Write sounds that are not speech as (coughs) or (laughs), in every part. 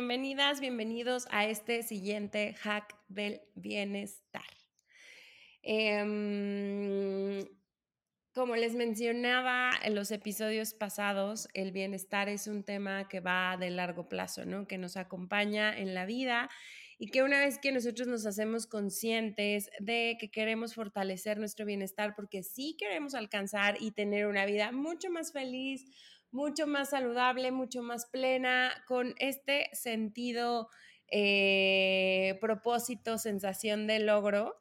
Bienvenidas, bienvenidos a este siguiente hack del bienestar. Em, como les mencionaba en los episodios pasados, el bienestar es un tema que va de largo plazo, ¿no? Que nos acompaña en la vida y que una vez que nosotros nos hacemos conscientes de que queremos fortalecer nuestro bienestar porque sí queremos alcanzar y tener una vida mucho más feliz, mucho más saludable, mucho más plena, con este sentido, eh, propósito, sensación de logro,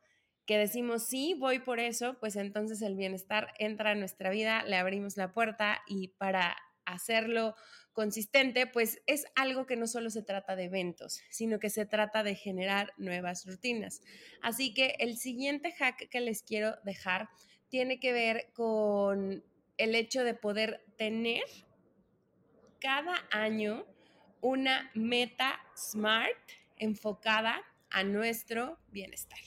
que decimos, sí, voy por eso, pues entonces el bienestar entra en nuestra vida, le abrimos la puerta y para hacerlo consistente, pues es algo que no solo se trata de eventos, sino que se trata de generar nuevas rutinas. Así que el siguiente hack que les quiero dejar tiene que ver con el hecho de poder tener cada año una meta SMART enfocada a nuestro bienestar.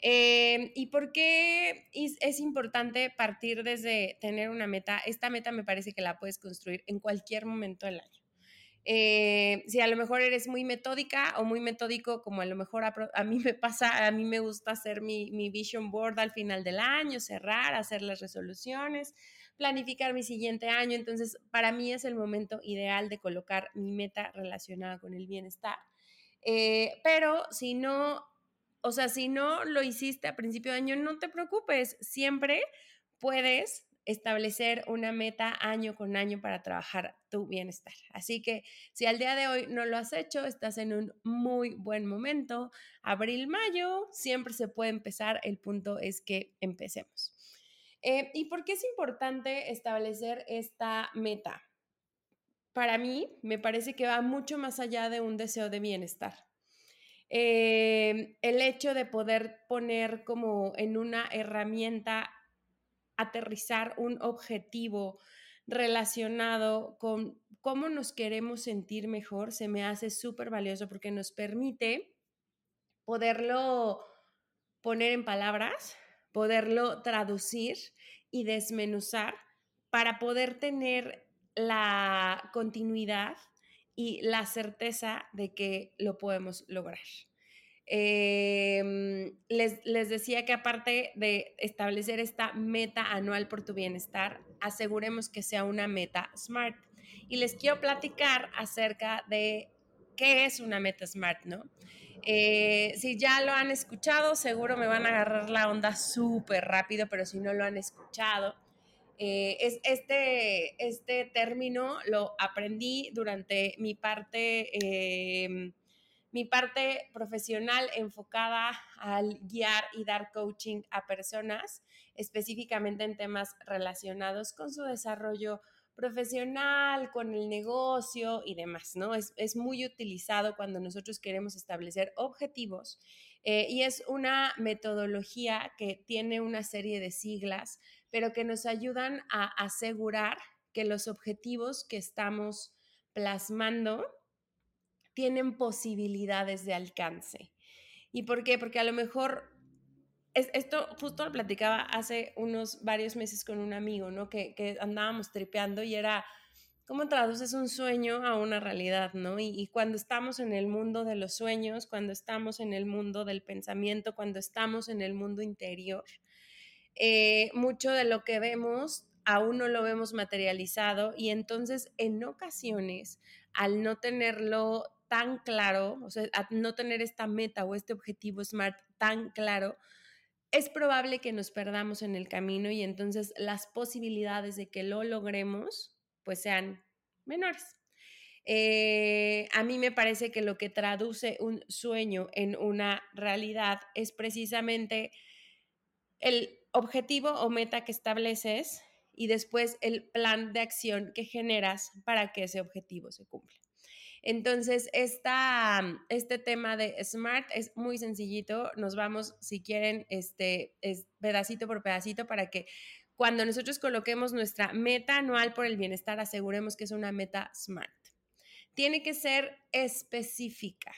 Eh, ¿Y por qué es, importante partir desde tener una meta? Esta meta me parece que la puedes construir en cualquier momento del año. Eh, si a lo mejor eres muy metódica o muy metódico, como a lo mejor a, mí me pasa, a mí me gusta hacer mi, mi, vision board al final del año, cerrar, hacer las resoluciones, planificar mi siguiente año. Entonces, para mí es el momento ideal de colocar mi meta relacionada con el bienestar. Eh, pero si no, o sea, si no lo hiciste a principio de año, no te preocupes, siempre puedes establecer una meta año con año para trabajar tu bienestar. Así que si al día de hoy no lo has hecho, estás en un muy buen momento. Abril, mayo, siempre se puede empezar. El punto es que empecemos. Eh, ¿Y por qué es importante establecer esta meta? Para mí, me parece que va mucho más allá de un deseo de bienestar. Eh, el hecho de poder poner como en una herramienta aterrizar un objetivo relacionado con cómo nos queremos sentir mejor se me hace súper valioso porque nos permite poderlo poner en palabras, poderlo traducir y desmenuzar para poder tener la continuidad y la certeza de que lo podemos lograr. Em, les, les, decía que aparte de establecer esta meta anual por tu bienestar, aseguremos que sea una meta SMART. Y les quiero platicar acerca de qué es una meta SMART, ¿no? Eh, si ya lo han escuchado, seguro me van a agarrar la onda súper rápido, pero si no lo han escuchado, eh, es este, este término lo aprendí durante mi parte em, mi parte profesional enfocada al guiar y dar coaching a personas, específicamente en temas relacionados con su desarrollo profesional, con el negocio y demás, ¿no? Es, muy utilizado cuando nosotros queremos establecer objetivos eh, y es una metodología que tiene una serie de siglas, pero que nos ayudan a asegurar que los objetivos que estamos plasmando tienen posibilidades de alcance. ¿Y por qué? Porque a lo mejor esto justo lo platicaba hace unos varios meses con un amigo, ¿no? Que, que andábamos tripeando y era, ¿cómo traduces un sueño a una realidad, ¿no? Y, cuando estamos en el mundo de los sueños, cuando estamos en el mundo del pensamiento, cuando estamos en el mundo interior, eh, mucho de lo que vemos aún no lo vemos materializado y entonces en ocasiones, al no tenerlo tan claro, o sea, no tener esta meta o este objetivo SMART tan claro, es probable que nos perdamos en el camino y entonces las posibilidades de que lo logremos pues sean menores. Eh, a mí me parece que lo que traduce un sueño en una realidad es precisamente el objetivo o meta que estableces y después el plan de acción que generas para que ese objetivo se cumpla. Entonces, esta, este tema de Smart es muy sencillito. Nos vamos, si quieren, este, es pedacito por pedacito para que cuando nosotros coloquemos nuestra meta anual por el bienestar, aseguremos que es una meta SMART. Tiene que ser específica,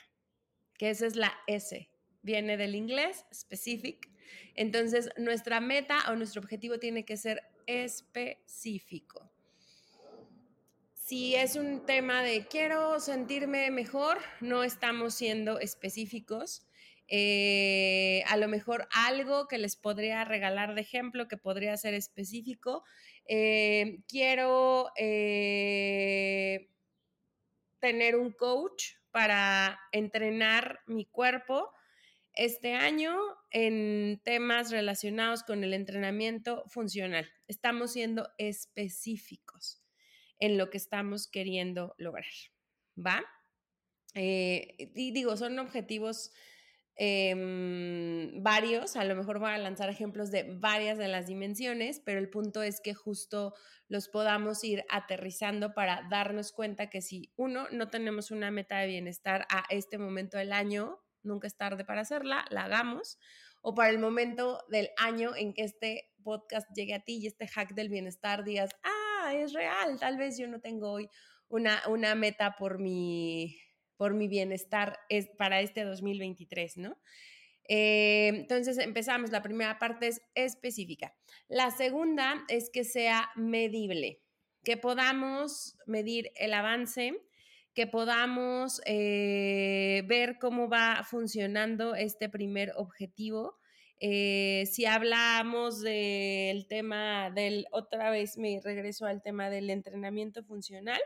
que esa es la S. Viene del inglés, specific. Entonces, nuestra meta o nuestro objetivo tiene que ser específico Si es un tema de quiero sentirme mejor, no estamos siendo específicos. Eh, a lo mejor algo que les podría regalar de ejemplo, que podría ser específico. Eh, quiero eh, tener un coach para entrenar mi cuerpo este año en temas relacionados con el entrenamiento funcional. Estamos siendo específicos en lo que estamos queriendo lograr. ¿Va? y digo, son objetivos Em, varios, a lo mejor voy a lanzar ejemplos de varias de las dimensiones, pero el punto es que justo los podamos ir aterrizando para darnos cuenta que si uno, no tenemos una meta de bienestar a este momento del año, nunca es tarde para hacerla, la hagamos, o para el momento del año en que este podcast llegue a ti y este hack del bienestar digas, ah, es real, tal vez yo no tengo hoy una, una meta por mi por mi bienestar es para este 2023, ¿no? Eh, entonces empezamos, la primera parte es específica. La segunda es que sea medible, que podamos medir el avance, que podamos eh, ver cómo va funcionando este primer objetivo. Eh, si hablamos del tema del, otra vez me regreso al tema del entrenamiento funcional,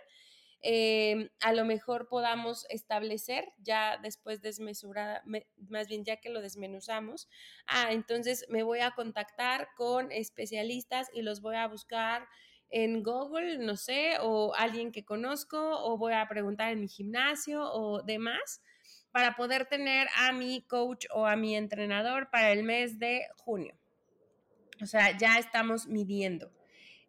Em, a lo mejor podamos establecer ya después desmesurada, más bien ya que lo desmenuzamos, ah, entonces me voy a contactar con especialistas y los voy a buscar en Google, no sé, o alguien que conozco, o voy a preguntar en mi gimnasio o demás, para poder tener a mi coach o a mi entrenador para el mes de junio. O sea, ya estamos midiendo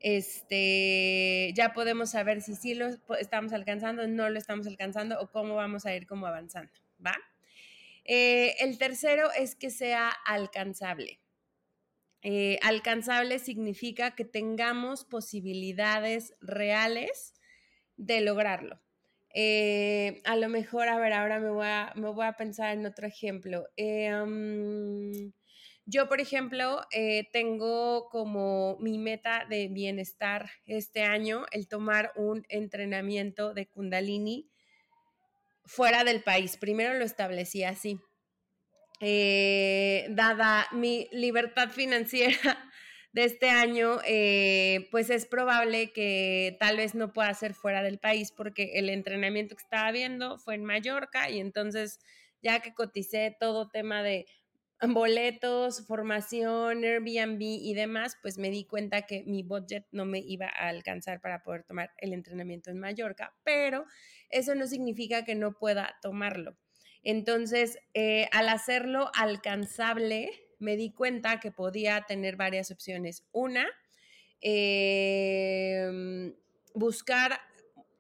este, ya podemos saber si sí lo estamos alcanzando, no lo estamos alcanzando o cómo vamos a ir como avanzando, ¿va? Eh, el tercero es que sea alcanzable. Eh, alcanzable significa que tengamos posibilidades reales de lograrlo. Eh, a lo mejor, a ver, ahora me voy a, pensar en otro ejemplo. Um, yo, por ejemplo, eh, tengo como mi meta de bienestar este año el tomar un entrenamiento de kundalini fuera del país. Primero lo establecí así. Eh, dada mi libertad financiera de este año, eh, pues es probable que tal vez no pueda ser fuera del país porque el entrenamiento que estaba viendo fue en Mallorca y entonces ya que coticé todo tema de boletos, formación, Airbnb y demás, pues me di cuenta que mi budget no me iba a alcanzar para poder tomar el entrenamiento en Mallorca, pero eso no significa que no pueda tomarlo. Entonces, eh, al hacerlo alcanzable, me di cuenta que podía tener varias opciones. Una, em, buscar,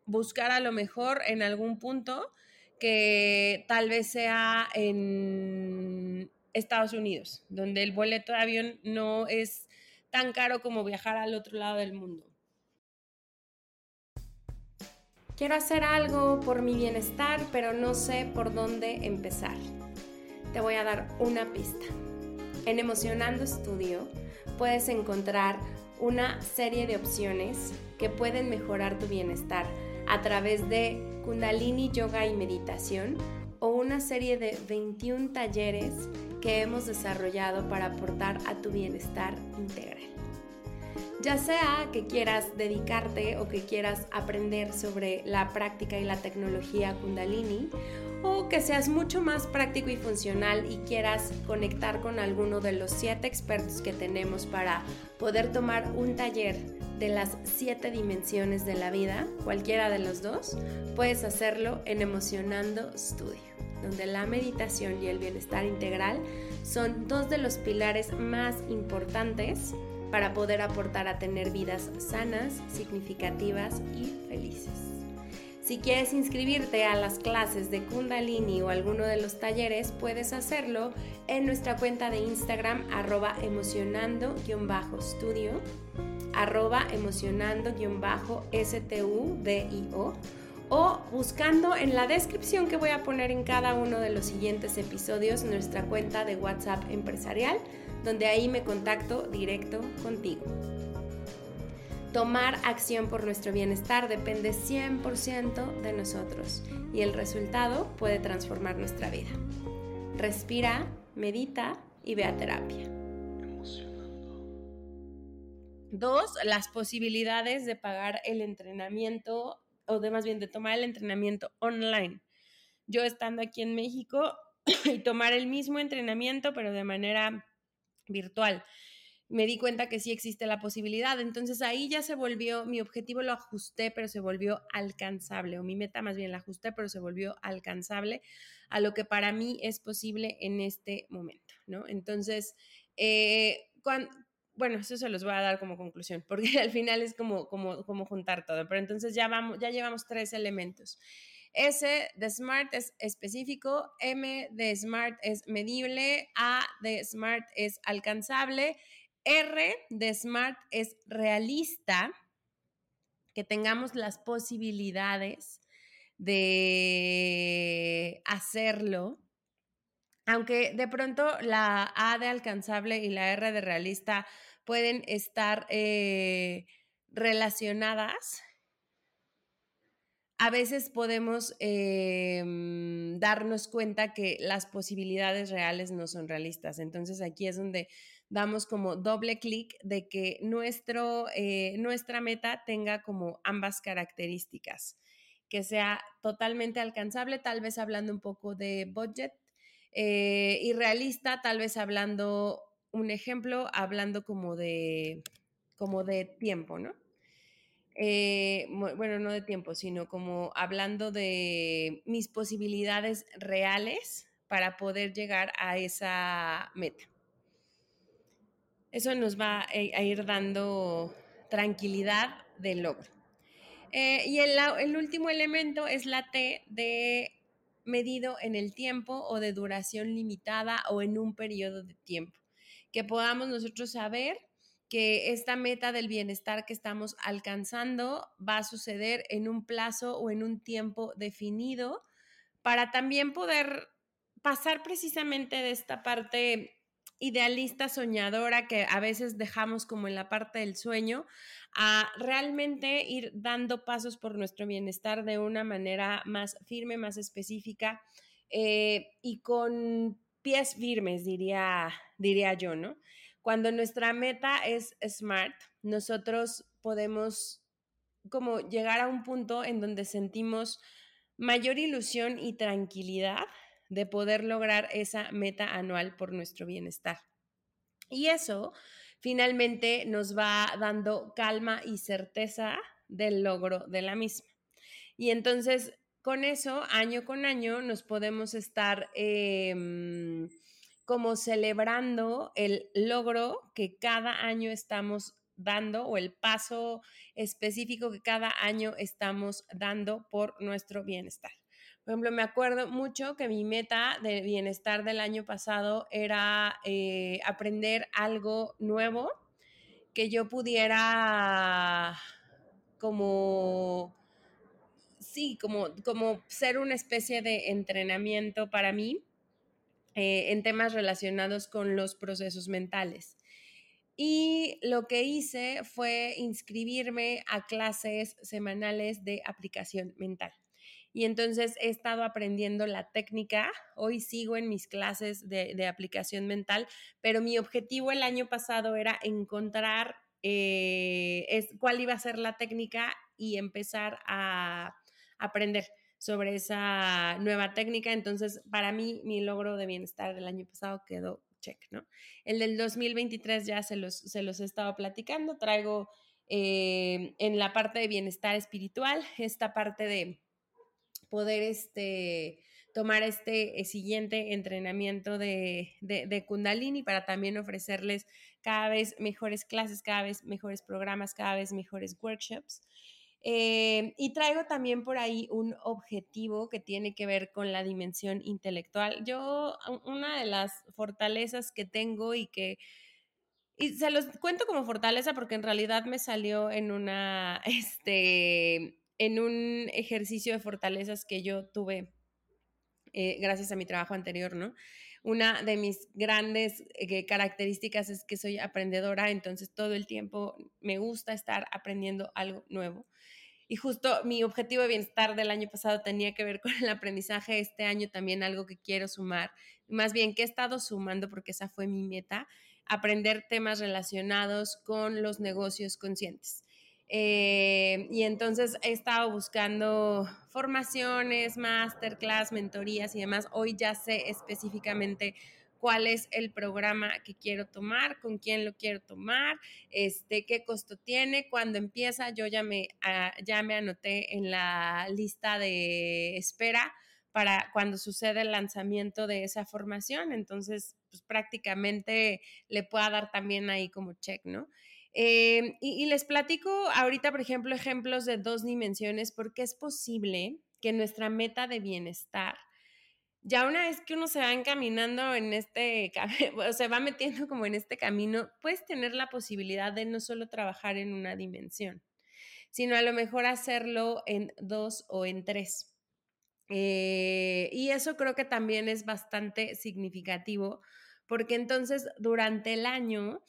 buscar a lo mejor en algún punto que tal vez sea en Estados Unidos, donde el boleto de avión no es tan caro como viajar al otro lado del mundo. Quiero hacer algo por mi bienestar, pero no sé por dónde empezar. Te voy a dar una pista. En Emocionando Studio puedes encontrar una serie de opciones que pueden mejorar tu bienestar a través de Kundalini Yoga y Meditación o una serie de 21 talleres que hemos desarrollado para aportar a tu bienestar integral. Ya sea que quieras dedicarte o que quieras aprender sobre la práctica y la tecnología kundalini, o que seas mucho más práctico y funcional y quieras conectar con alguno de los siete expertos que tenemos para poder tomar un taller de las siete dimensiones de la vida, cualquiera de los dos, puedes hacerlo en Emocionando Studio donde la meditación y el bienestar integral son dos de los pilares más importantes para poder aportar a tener vidas sanas, significativas y felices. Si quieres inscribirte a las clases de Kundalini o alguno de los talleres, puedes hacerlo en nuestra cuenta de Instagram arroba emocionando-studio, arroba emocionando-studio o buscando en la descripción que voy a poner en cada uno de los siguientes episodios nuestra cuenta de WhatsApp empresarial, donde ahí me contacto directo contigo. Tomar acción por nuestro bienestar depende 100% de nosotros y el resultado puede transformar nuestra vida. Respira, medita y ve a terapia. Dos, las posibilidades de pagar el entrenamiento o de más bien de tomar el entrenamiento online. Yo estando aquí en México (clears throat) y tomar el mismo entrenamiento pero de manera virtual me di cuenta que sí existe la posibilidad. Entonces ahí ya se volvió, mi objetivo lo ajusté, pero se volvió alcanzable, o mi meta más bien la ajusté, pero se volvió alcanzable a lo que para mí es posible en este momento, ¿no? Entonces, eh, bueno, eso se los voy a dar como conclusión, (laughs) porque al final es como, como, como juntar todo, pero entonces ya, vamos, ya llevamos tres elementos. S de SMART es específico, M de SMART es medible, A de SMART es alcanzable R de SMART es realista, que tengamos las posibilidades de hacerlo, aunque de pronto la A de alcanzable y la R de realista pueden estar eh, relacionadas, a veces podemos em, darnos cuenta que las posibilidades reales no son realistas. Entonces aquí es donde damos como doble clic de que nuestro, eh, nuestra meta tenga como ambas características, que sea totalmente alcanzable, tal vez hablando un poco de budget, eh, y realista, tal vez hablando un ejemplo, hablando como de, como de tiempo, ¿no? Eh, bueno, no de tiempo, sino como hablando de mis posibilidades reales para poder llegar a esa meta. Eso nos va a ir dando tranquilidad del logro. Eh, y el, el último elemento es la T de medido en el tiempo o de duración limitada o en un periodo de tiempo. Que podamos nosotros saber que esta meta del bienestar que estamos alcanzando va a suceder en un plazo o en un tiempo definido para también poder pasar precisamente de esta parte idealista, soñadora que a veces dejamos como en la parte del sueño, a realmente ir dando pasos por nuestro bienestar de una manera más firme, más específica eh, y con pies firmes, diría, diría yo, ¿no? Cuando nuestra meta es smart, nosotros podemos como llegar a un punto en donde sentimos mayor ilusión y tranquilidad de poder lograr esa meta anual por nuestro bienestar. Y eso finalmente nos va dando calma y certeza del logro de la misma. Y entonces, con eso, año con año, nos podemos estar em, como celebrando el logro que cada año estamos dando o el paso específico que cada año estamos dando por nuestro bienestar. Por ejemplo, me acuerdo mucho que mi meta de bienestar del año pasado era eh, aprender algo nuevo que yo pudiera como, sí, como, como ser una especie de entrenamiento para mí eh, en temas relacionados con los procesos mentales. Y lo que hice fue inscribirme a clases semanales de aplicación mental. Y entonces he estado aprendiendo la técnica. Hoy sigo en mis clases de, aplicación mental, pero mi objetivo el año pasado era encontrar eh, cuál iba a ser la técnica y empezar a aprender sobre esa nueva técnica. Entonces, para mí, mi logro de bienestar del año pasado quedó check, ¿no? El del 2023 ya se los, se los he estado platicando. Traigo eh, en la parte de bienestar espiritual esta parte de poder este, tomar este eh, siguiente entrenamiento de, de, Kundalini para también ofrecerles cada vez mejores clases, cada vez mejores programas, cada vez mejores workshops. Eh, y traigo también por ahí un objetivo que tiene que ver con la dimensión intelectual. Yo, una de las fortalezas que tengo y que y se los cuento como fortaleza porque en realidad me salió en una, (laughs) este, en un ejercicio de fortalezas que yo tuve eh, gracias a mi trabajo anterior, ¿no? Una de mis grandes eh, características es que soy aprendedora, entonces todo el tiempo me gusta estar aprendiendo algo nuevo. Y justo mi objetivo de bienestar del año pasado tenía que ver con el aprendizaje, este año también algo que quiero sumar, más bien que he estado sumando porque esa fue mi meta, aprender temas relacionados con los negocios conscientes. Eh, y entonces he estado buscando formaciones, masterclass, mentorías y demás. Hoy ya sé específicamente cuál es el programa que quiero tomar, con quién lo quiero tomar, este, qué costo tiene, cuándo empieza. Yo ya me, ah, ya me anoté en la lista de espera para cuando sucede el lanzamiento de esa formación. Entonces, pues prácticamente le pueda dar también ahí como check, ¿no? Eh, y, les platico ahorita, por ejemplo, ejemplos de dos dimensiones, porque es posible que nuestra meta de bienestar, ya una vez que uno se va encaminando en este, (laughs) o se va metiendo como en este camino, puedes tener la posibilidad de no solo trabajar en una dimensión, sino a lo mejor hacerlo en dos o en tres. Eh, y eso creo que también es bastante significativo, porque entonces durante el año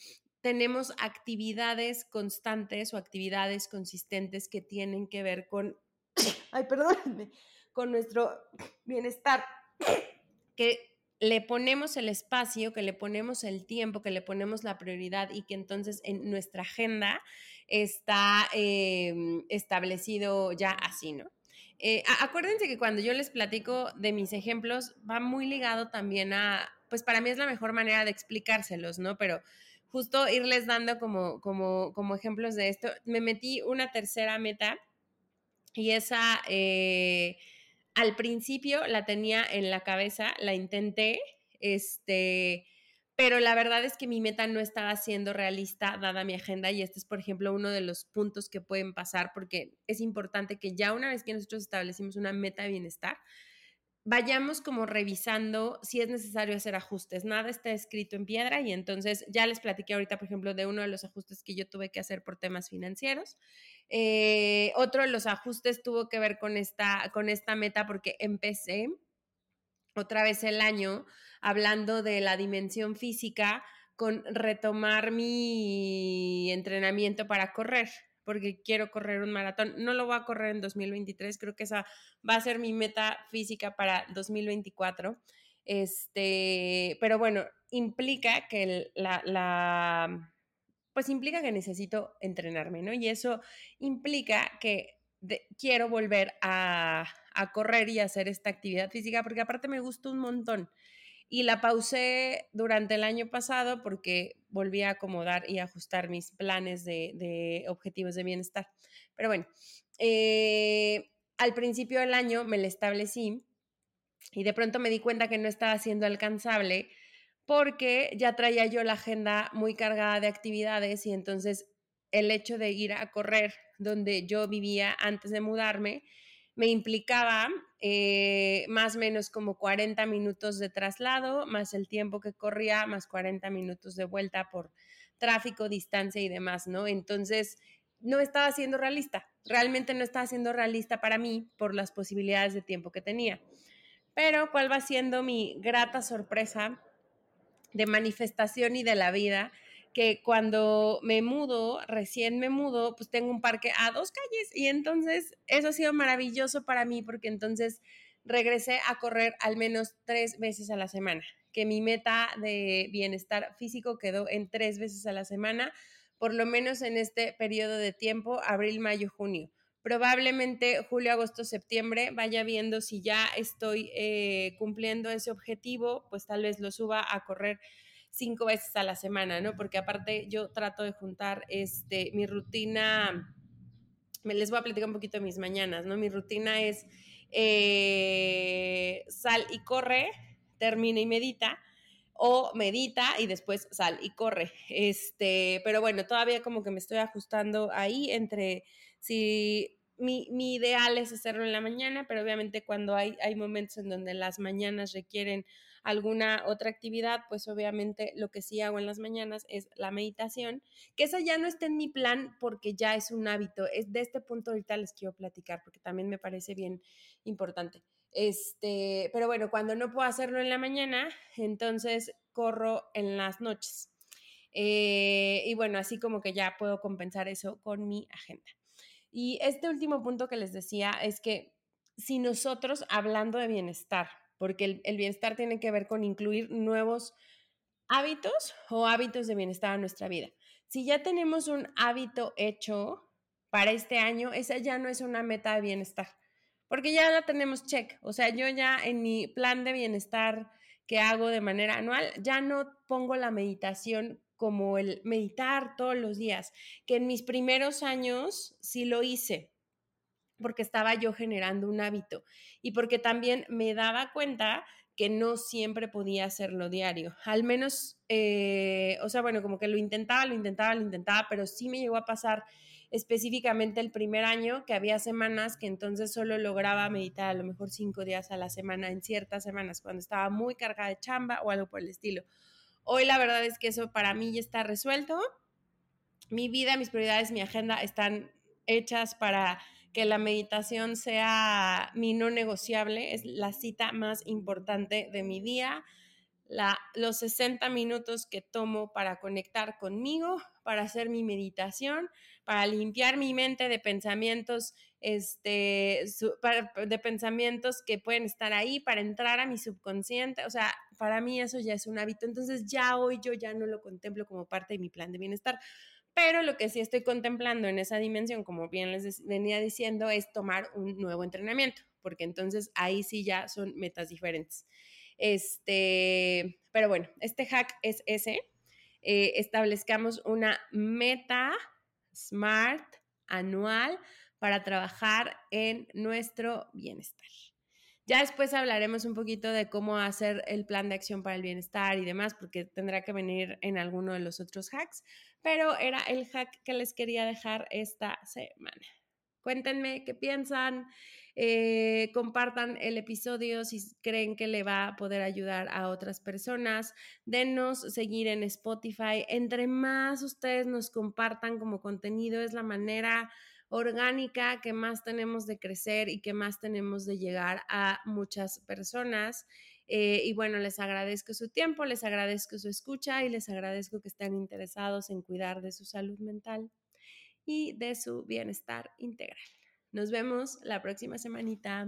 tenemos actividades constantes o actividades consistentes que tienen que ver con, (coughs) ay, perdónenme, con nuestro bienestar, que le ponemos el espacio, que le ponemos el tiempo, que le ponemos la prioridad y que entonces en nuestra agenda está em, establecido ya así, ¿no? Eh, acuérdense que cuando yo les platico de mis ejemplos, va muy ligado también a, pues para mí es la mejor manera de explicárselos, ¿no? Pero justo irles dando como, como, como ejemplos de esto. Me metí una tercera meta y esa eh, al principio la tenía en la cabeza, la intenté, este, pero la verdad es que mi meta no estaba siendo realista dada mi agenda y este es, por ejemplo, uno de los puntos que pueden pasar porque es importante que ya una vez que nosotros establecimos una meta de bienestar, vayamos como revisando si es necesario hacer ajustes. Nada está escrito en piedra y entonces ya les platiqué ahorita, por ejemplo, de uno de los ajustes que yo tuve que hacer por temas financieros. Eh, otro de los ajustes tuvo que ver con esta, con esta meta porque empecé otra vez el año hablando de la dimensión física con retomar mi entrenamiento para correr porque quiero correr un maratón. No lo voy a correr en 2023, creo que esa va a ser mi meta física para 2024. Este, pero bueno, implica que la, pues implica que necesito entrenarme, ¿no? Y eso implica que quiero volver a, a, correr y hacer esta actividad física, porque aparte me gusta un montón y la pausé durante el año pasado porque volví a acomodar y ajustar mis planes de, objetivos de bienestar. Pero bueno, eh, al principio del año me la establecí y de pronto me di cuenta que no estaba siendo alcanzable porque ya traía yo la agenda muy cargada de actividades y entonces el hecho de ir a correr donde yo vivía antes de mudarme me implicaba eh, más o menos como 40 minutos de traslado, más el tiempo que corría, más 40 minutos de vuelta por tráfico, distancia y demás, ¿no? Entonces, no estaba siendo realista, realmente no estaba siendo realista para mí por las posibilidades de tiempo que tenía. Pero, ¿cuál va siendo mi grata sorpresa de manifestación y de la vida? Que cuando me mudo, recién me mudo, pues tengo un parque a dos calles y entonces eso ha sido maravilloso para mí porque entonces regresé a correr al menos tres veces a la semana, que mi meta de bienestar físico quedó en tres veces a la semana, por lo menos en este periodo de tiempo, abril, mayo, junio. Probablemente julio, agosto, septiembre vaya viendo si ya estoy eh, cumpliendo ese objetivo, pues tal vez lo suba a correr cinco veces a la semana, ¿no? Porque aparte yo trato de juntar este, mi rutina, me les voy a platicar un poquito de mis mañanas, ¿no? Mi rutina es eh, sal y corre, termina y medita, o medita y después sal y corre. Este, pero bueno, todavía como que me estoy ajustando ahí entre si mi, mi, ideal es hacerlo en la mañana, pero obviamente cuando hay, hay momentos en donde las mañanas requieren alguna otra actividad, pues obviamente lo que sí hago en las mañanas es la meditación, que esa ya no está en mi plan porque ya es un hábito. Es de este punto ahorita les quiero platicar porque también me parece bien importante. Este, pero bueno, cuando no puedo hacerlo en la mañana, entonces corro en las noches. Eh, y bueno, así como que ya puedo compensar eso con mi agenda. Y este último punto que les decía es que si nosotros, hablando de bienestar, porque el, bienestar tiene que ver con incluir nuevos hábitos o hábitos de bienestar en nuestra vida. Si ya tenemos un hábito hecho para este año, esa ya no es una meta de bienestar, porque ya la tenemos check. O sea, yo ya en mi plan de bienestar que hago de manera anual, ya no pongo la meditación como el meditar todos los días, que en mis primeros años sí lo hice, porque estaba yo generando un hábito y porque también me daba cuenta que no siempre podía hacerlo diario. Al menos, eh, o sea, bueno, como que lo intentaba, lo intentaba, lo intentaba, pero sí me llegó a pasar específicamente el primer año que había semanas que entonces solo lograba meditar a lo mejor cinco días a la semana en ciertas semanas, cuando estaba muy cargada de chamba o algo por el estilo. Hoy la verdad es que eso para mí ya está resuelto. Mi vida, mis prioridades, mi agenda están hechas para que la meditación sea mi no negociable, es la cita más importante de mi día, la, los 60 minutos que tomo para conectar conmigo, para hacer mi meditación, para limpiar mi mente de pensamientos, este, de pensamientos que pueden estar ahí, para entrar a mi subconsciente. O sea, para mí eso ya es un hábito. Entonces ya hoy yo ya no lo contemplo como parte de mi plan de bienestar. Pero lo que sí estoy contemplando en esa dimensión, como bien les venía diciendo, es tomar un nuevo entrenamiento, porque entonces ahí sí ya son metas diferentes. Este, pero bueno, este hack es ese. Eh, establezcamos una meta SMART anual para trabajar en nuestro bienestar. Ya después hablaremos un poquito de cómo hacer el plan de acción para el bienestar y demás, porque tendrá que venir en alguno de los otros hacks, pero era el hack que les quería dejar esta semana. Cuéntenme qué piensan, eh, compartan el episodio si creen que le va a poder ayudar a otras personas, denos seguir en Spotify. Entre más ustedes nos compartan como contenido, es la manera orgánica que más tenemos de crecer y que más tenemos de llegar a muchas personas. Eh, y bueno, les agradezco su tiempo, les agradezco su escucha y les agradezco que estén interesados en cuidar de su salud mental y de su bienestar integral. Nos vemos la próxima semanita.